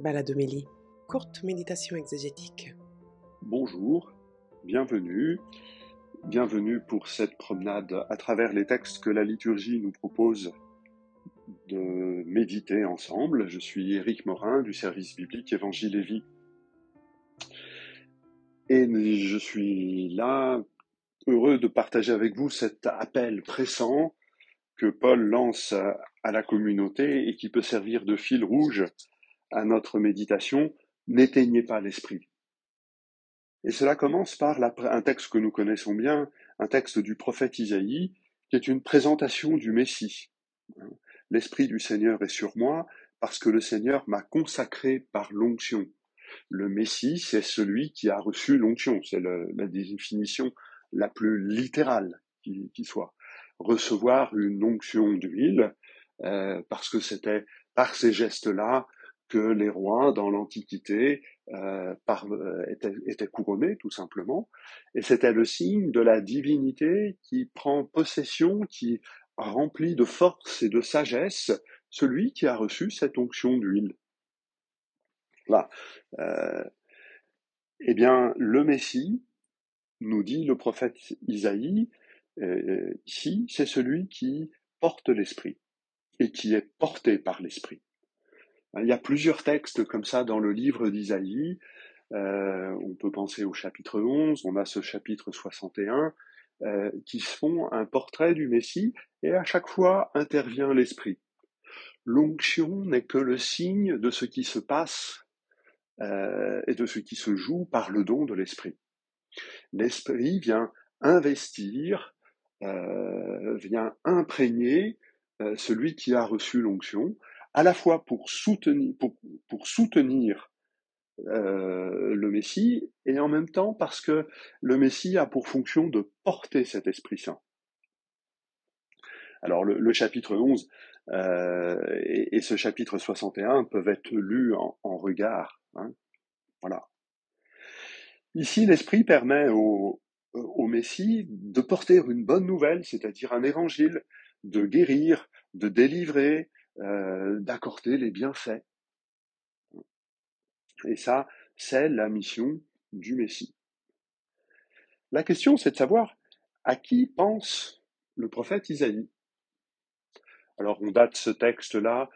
Baladomélie, courte méditation exégétique. Bonjour, bienvenue. Bienvenue pour cette promenade à travers les textes que la liturgie nous propose de méditer ensemble. Je suis Éric Morin du service biblique Évangile et Vie. Et je suis là heureux de partager avec vous cet appel pressant que Paul lance à la communauté et qui peut servir de fil rouge à notre méditation, n'éteignez pas l'esprit. Et cela commence par un texte que nous connaissons bien, un texte du prophète Isaïe, qui est une présentation du Messie. L'Esprit du Seigneur est sur moi parce que le Seigneur m'a consacré par l'onction. Le Messie, c'est celui qui a reçu l'onction. C'est la définition la plus littérale qui, soit. Recevoir une onction d'huile, euh, parce que c'était par ces gestes-là que les rois dans l'Antiquité euh, euh, étaient, couronnés tout simplement, et c'était le signe de la divinité qui prend possession, qui remplit de force et de sagesse celui qui a reçu cette onction d'huile. Là, euh, eh bien, le Messie, nous dit le prophète Isaïe, euh, ici, c'est celui qui porte l'esprit et qui est porté par l'esprit. Il y a plusieurs textes comme ça dans le livre d'Isaïe. Euh, on peut penser au chapitre 11, on a ce chapitre 61, euh, qui font un portrait du Messie, et à chaque fois intervient l'Esprit. L'onction n'est que le signe de ce qui se passe euh, et de ce qui se joue par le don de l'Esprit. L'Esprit vient investir, euh, vient imprégner euh, celui qui a reçu l'onction, à la fois pour soutenir, euh, le Messie et en même temps parce que le Messie a pour fonction de porter cet Esprit Saint. Alors le, chapitre 11 euh, et, ce chapitre 61 peuvent être lus en, regard. Hein. Voilà. Ici, l'Esprit permet au, Messie de porter une bonne nouvelle, c'est-à-dire un évangile, de guérir, de délivrer, d'accorder les bienfaits. Et ça, c'est la mission du Messie. La question, c'est de savoir à qui pense le prophète Isaïe. Alors, on date ce texte-là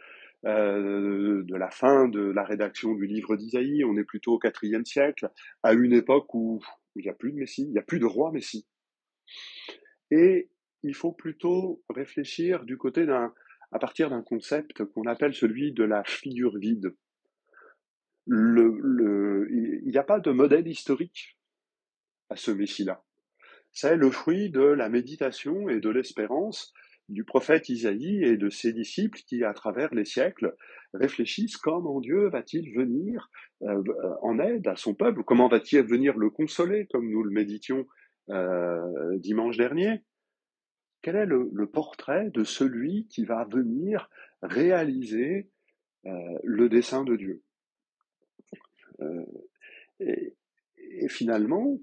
euh, de la fin de la rédaction du livre d'Isaïe, on est plutôt au IVe siècle, à une époque où il n'y a plus de Messie, il n'y a plus de roi Messie. Et il faut plutôt réfléchir du côté d'un à partir d'un concept qu'on appelle celui de la figure vide. Il n'y a pas de modèle historique à ce Messie-là. C'est le fruit de la méditation et de l'espérance du prophète Isaïe et de ses disciples qui, à travers les siècles, réfléchissent comment Dieu va-t-il venir euh, en aide à son peuple, comment va-t-il venir le consoler, comme nous le méditions euh, dimanche dernier. Quel est le, portrait de celui qui va venir réaliser euh, le dessein de Dieu? Euh, et, finalement,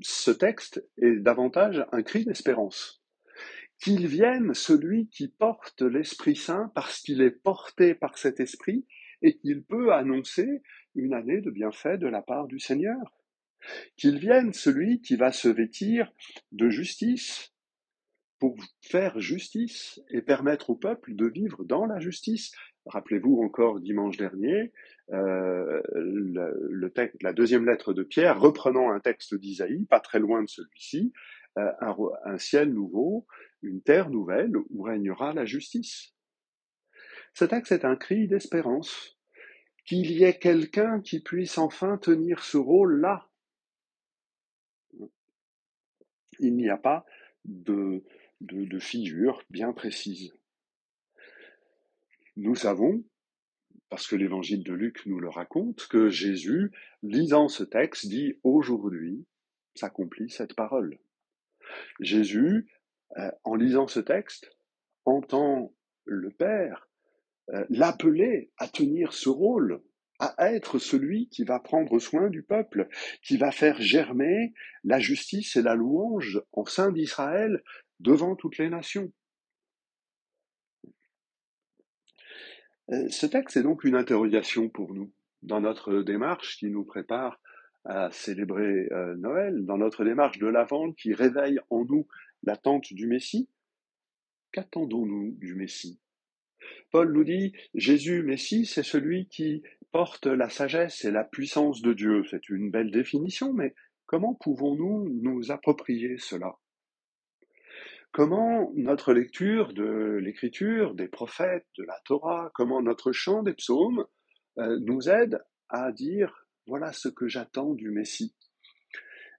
ce texte est davantage un cri d'espérance. Qu'il vienne celui qui porte l'Esprit Saint parce qu'il est porté par cet Esprit et qu'il peut annoncer une année de bienfait de la part du Seigneur. Qu'il vienne celui qui va se vêtir de justice, pour faire justice et permettre au peuple de vivre dans la justice. Rappelez-vous encore dimanche dernier, euh, le, texte, la deuxième lettre de Pierre, reprenant un texte d'Isaïe, pas très loin de celui-ci, euh, un, ciel nouveau, une terre nouvelle où régnera la justice. Ce texte est un cri d'espérance, qu'il y ait quelqu'un qui puisse enfin tenir ce rôle-là. Il n'y a pas de, de, figures bien précises. Nous savons, parce que l'évangile de Luc nous le raconte, que Jésus, lisant ce texte, dit aujourd'hui s'accomplit cette parole. Jésus, euh, en lisant ce texte, entend le Père euh, l'appeler à tenir ce rôle, à être celui qui va prendre soin du peuple, qui va faire germer la justice et la louange en sein d'Israël devant toutes les nations. Euh, ce texte est donc une interrogation pour nous. dans notre démarche qui nous prépare à célébrer euh, Noël, dans notre démarche de l'Avent qui réveille en nous l'attente du Messie. Qu'attendons-nous du Messie? Paul nous dit, Jésus, Messie, c'est celui qui porte la sagesse et la puissance de Dieu. C'est une belle définition, mais comment pouvons-nous nous approprier cela? Comment notre lecture de l'Écriture, des prophètes, de la Torah, comment notre chant des psaumes euh, nous aide à dire voilà ce que j'attends du Messie.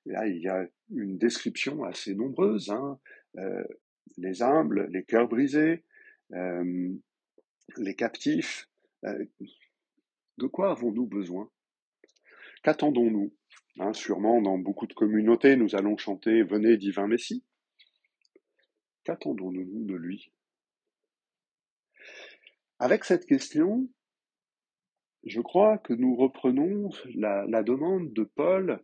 là, il y a une description assez nombreuse hein. euh, les humbles, les cœurs brisés, euh, les captifs. de quoi avons-nous besoin? Qu'attendons-nous? Hein, Sûrement, dans beaucoup de communautés, nous allons chanter Venez, divin Messie. Qu'attendons-nous de lui? Avec cette question, je crois que nous reprenons la, demande de Paul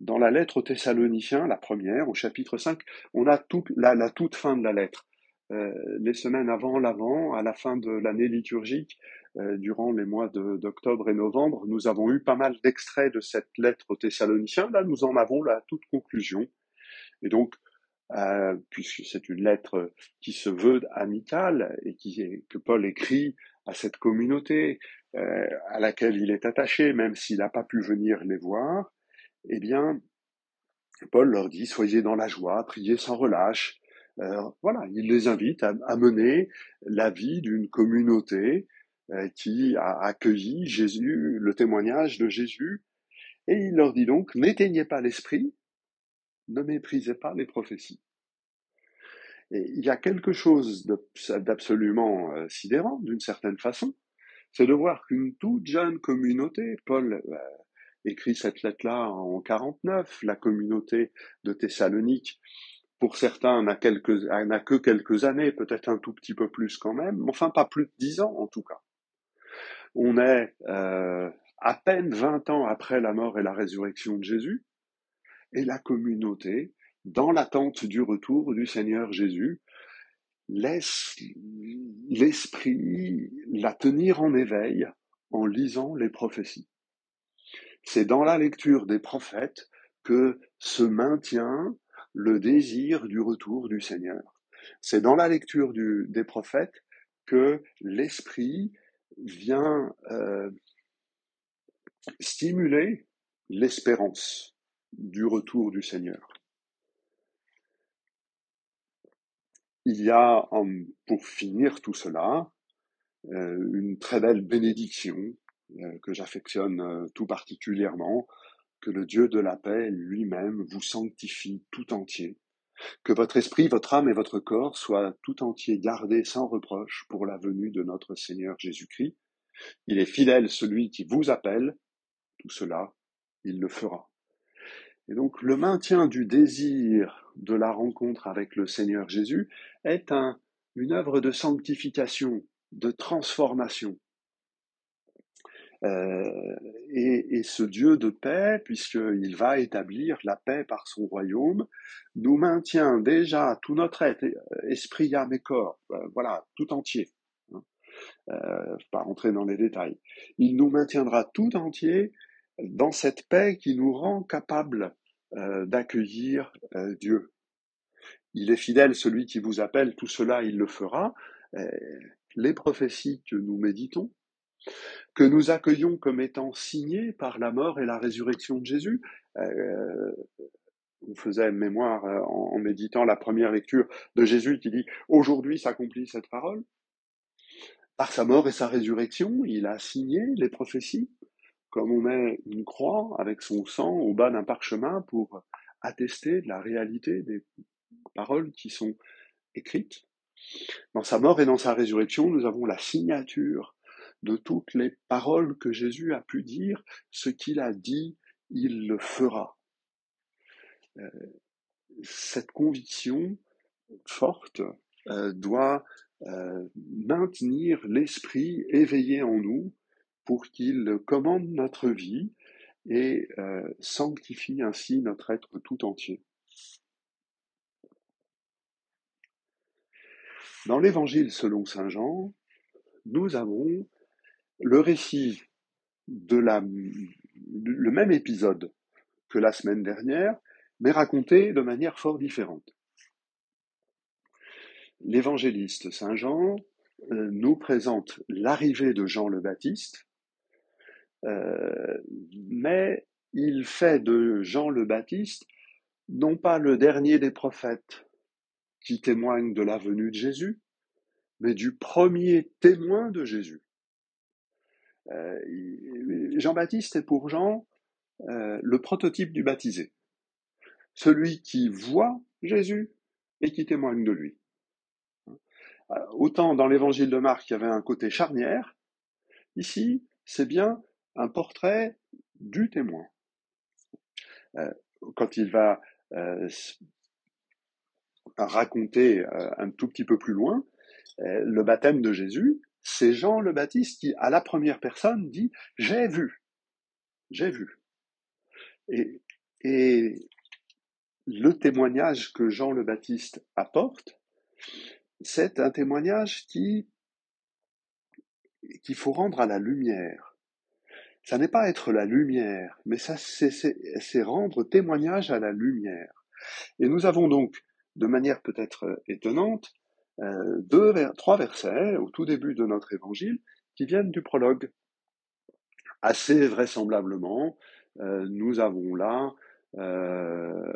dans la lettre aux Thessaloniciens, la première, au chapitre 5. On a la, toute fin de la lettre. Euh, les semaines avant l'avant, à la fin de l'année liturgique, euh, durant les mois d'octobre et novembre, nous avons eu pas mal d'extraits de cette lettre aux Thessaloniciens. Là, nous en avons la toute conclusion. Et donc, euh, puisque c'est une lettre qui se veut amicale et qui, que Paul écrit à cette communauté euh, à laquelle il est attaché, même s'il n'a pas pu venir les voir, eh bien, Paul leur dit soyez dans la joie, priez sans relâche. Euh, voilà, il les invite à, mener la vie d'une communauté qui a accueilli Jésus, le témoignage de Jésus, et il leur dit donc n'éteignez pas l'esprit, ne méprisez pas les prophéties. Il y a quelque chose d'absolument euh, sidérant, d'une certaine façon, c'est de voir qu'une toute jeune communauté, Paul euh, écrit cette lettre-là en 49, la communauté de Thessalonique, pour certains n'a, que quelques années, peut-être un tout petit peu plus quand même, enfin pas plus de dix ans en tout cas. On est euh, à peine 20 ans après la mort et la résurrection de Jésus, et la communauté, dans l'attente du retour du Seigneur Jésus, laisse l'esprit la tenir en éveil en lisant les prophéties. C'est dans la lecture des prophètes que se maintient le désir du retour du Seigneur. C'est dans la lecture des prophètes que l'esprit vient euh, stimuler l'espérance du retour du Seigneur. Il y a, pour finir tout cela, euh, une très belle bénédiction euh, que j'affectionne euh, tout particulièrement, que le Dieu de la paix lui-même vous sanctifie tout entier, que votre esprit, votre âme et votre corps soient tout entier gardés sans reproche pour la venue de notre Seigneur Jésus-Christ. Il est fidèle celui qui vous appelle, tout cela, il le fera. Et donc le maintien du désir de la rencontre avec le Seigneur Jésus est un, une œuvre de sanctification, de transformation. Euh, et, et, ce Dieu de paix, puisqu'il va établir la paix par son royaume, nous maintient déjà tout notre être, esprit, âme et corps, euh, voilà, tout entier. Hein, euh, pas rentrer dans les détails. Il nous maintiendra tout entier dans cette paix qui nous rend capables euh, d'accueillir euh, Dieu. Il est fidèle, celui qui vous appelle, tout cela il le fera. Euh, les prophéties que nous méditons, que nous accueillons comme étant signées par la mort et la résurrection de Jésus. on faisait mémoire en, méditant la première lecture de Jésus qui dit Aujourd'hui s'accomplit cette parole. Par sa mort et sa résurrection, il a signé les prophéties comme on met une croix avec son sang au bas d'un parchemin pour attester de la réalité des paroles qui sont écrites. Dans sa mort et dans sa résurrection, nous avons la signature de toutes les paroles que Jésus a pu dire, ce qu'il a dit, il le fera. Euh, cette conviction forte euh, doit euh, maintenir l'esprit éveillé en nous pour qu'il commande notre vie et euh, sanctifie ainsi notre être tout entier. Dans l'Évangile selon Saint Jean, nous avons le récit de le même épisode que la semaine dernière, mais raconté de manière fort différente. L'évangéliste Saint Jean euh, nous présente l'arrivée de Jean le Baptiste, euh, mais il fait de Jean le Baptiste non pas le dernier des prophètes qui témoigne de la venue de Jésus, mais du premier témoin de Jésus. Euh, Jean-Baptiste est pour Jean euh, le prototype du baptisé, celui qui voit Jésus et qui témoigne de lui. Autant dans l'évangile de Marc, il y avait un côté charnière, ici, c'est bien un portrait du témoin. quand il va raconter un tout petit peu plus loin, le baptême de Jésus, c'est Jean le Baptiste qui, à la première personne, dit J'ai vu. J'ai vu. Et, et le témoignage que Jean le Baptiste apporte, c'est un témoignage qui qu'il faut rendre à la lumière. Ça n'est pas être la lumière, mais ça c'est rendre témoignage à la lumière. Et nous avons donc, de manière peut-être étonnante, euh, deux, trois versets au tout début de notre évangile qui viennent du prologue. Assez vraisemblablement, euh, nous avons là euh,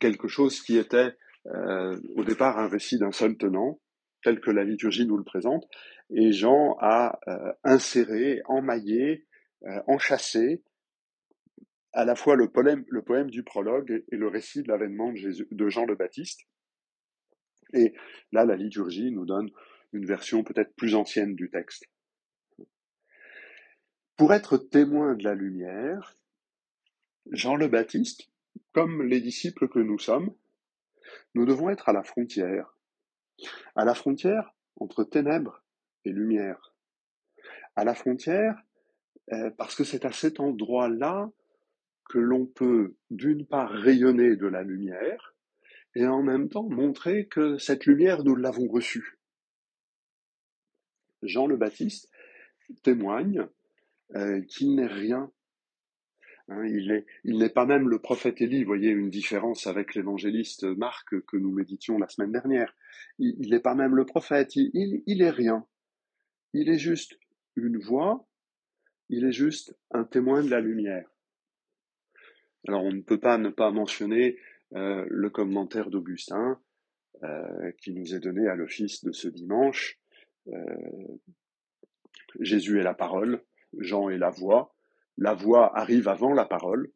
quelque chose qui était au départ un récit d'un seul tenant, tel que la liturgie nous le présente, et Jean a inséré, emmaillé, enchâssé à la fois le poème, le poème du prologue et le récit de l'avènement de, de Jean le Baptiste. Et là, la liturgie nous donne une version peut-être plus ancienne du texte. Pour être témoin de la lumière, Jean le Baptiste, comme les disciples que nous sommes, nous devons être à la frontière, à la frontière entre ténèbres et lumière, à la frontière euh, parce que c'est à cet endroit-là que l'on peut d'une part rayonner de la lumière, et en même temps montrer que cette lumière, nous l'avons reçue. Jean le Baptiste témoigne euh, qu'il n'est rien. Hein, il n'est pas même le prophète Élie. Voyez une différence avec l'évangéliste Marc que nous méditions la semaine dernière. Il n'est pas même le prophète. Il, il est rien. Il est juste une voix. Il est juste un témoin de la lumière. Alors on ne peut pas ne pas mentionner euh, le commentaire d'Augustin euh, qui nous est donné à l'office de ce dimanche. Euh, Jésus est la parole, Jean est la voix. La voix arrive avant la parole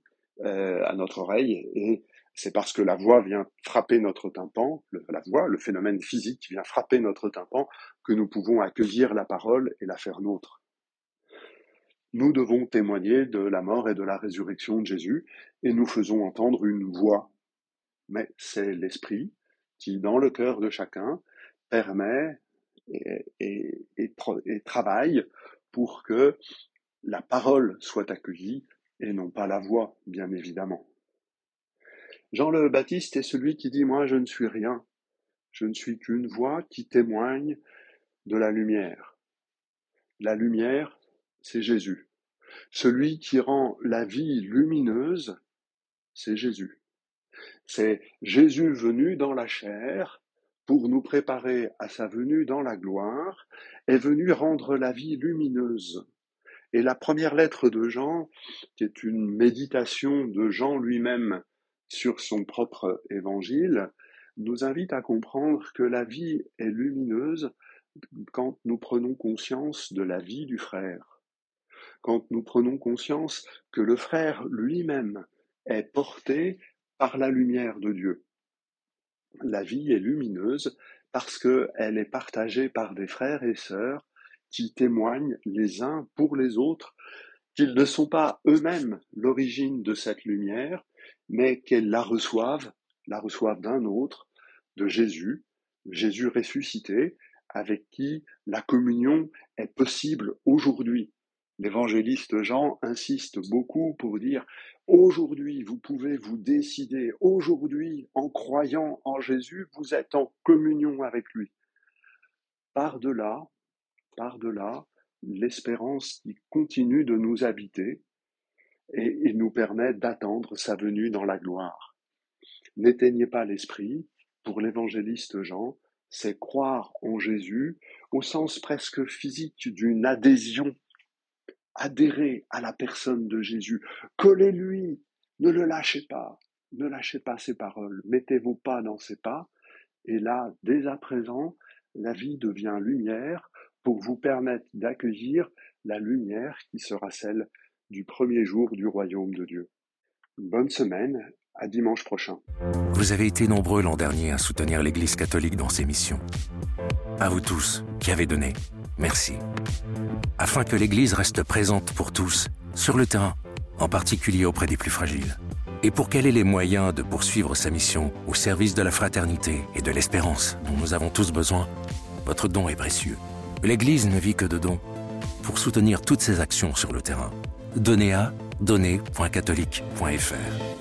à notre oreille et c'est parce que la voix vient frapper notre tympan, la voix, le phénomène physique vient frapper notre tympan, que nous pouvons accueillir la parole et la faire nôtre. Nous devons témoigner de la mort et de la résurrection de Jésus, et nous faisons entendre une voix mais c'est l'esprit qui, dans le cœur de chacun, permet et, travaille pour que la parole soit accueillie et non pas la voix, bien évidemment. Jean le Baptiste est celui qui dit Moi je ne suis rien, je ne suis qu'une voix qui témoigne de la lumière. La lumière, c'est Jésus. Celui qui rend la vie lumineuse, c'est Jésus. C'est Jésus venu dans la chair pour nous préparer à sa venue dans la gloire, est venu rendre la vie lumineuse. Et la première lettre de Jean, qui est une méditation de Jean lui-même sur son propre évangile, nous invite à comprendre que la vie est lumineuse quand nous prenons conscience de la vie du frère, quand nous prenons conscience que le frère lui-même est porté par la lumière de Dieu. La vie est lumineuse parce qu'elle est partagée par des frères et sœurs qui témoignent les uns pour les autres qu'ils ne sont pas eux-mêmes l'origine de cette lumière, mais qu'elles la reçoivent, la reçoivent d'un autre, de Jésus, Jésus ressuscité, avec qui la communion est possible aujourd'hui. L'évangéliste Jean insiste beaucoup pour dire aujourd'hui vous pouvez vous décider, aujourd'hui en croyant en Jésus, vous êtes en communion avec lui. Par-delà, par-delà l'espérance qui continue de nous habiter et il nous permet d'attendre sa venue dans la gloire. N'éteignez pas l'esprit, pour l'évangéliste Jean, c'est croire en Jésus au sens presque physique d'une adhésion. Adhérer à la personne de Jésus, collez-lui, ne le lâchez pas, ne lâchez pas ses paroles, mettez vos pas dans ses pas, et là, dès à présent, la vie devient lumière pour vous permettre d'accueillir la lumière qui sera celle du premier jour du royaume de Dieu. bonne semaine, à dimanche prochain. Vous avez été nombreux l'an dernier à soutenir l'Église catholique dans ses missions. À vous tous qui avez donné, merci. Afin que l'Église reste présente pour tous, sur le terrain, en particulier auprès des plus fragiles, et pour qu'elle ait les moyens de poursuivre sa mission au service de la fraternité et de l'espérance dont nous avons tous besoin, votre don est précieux. L'Église ne vit que de dons. Pour soutenir toutes ses actions sur le terrain, donnez à donner.catholique.fr.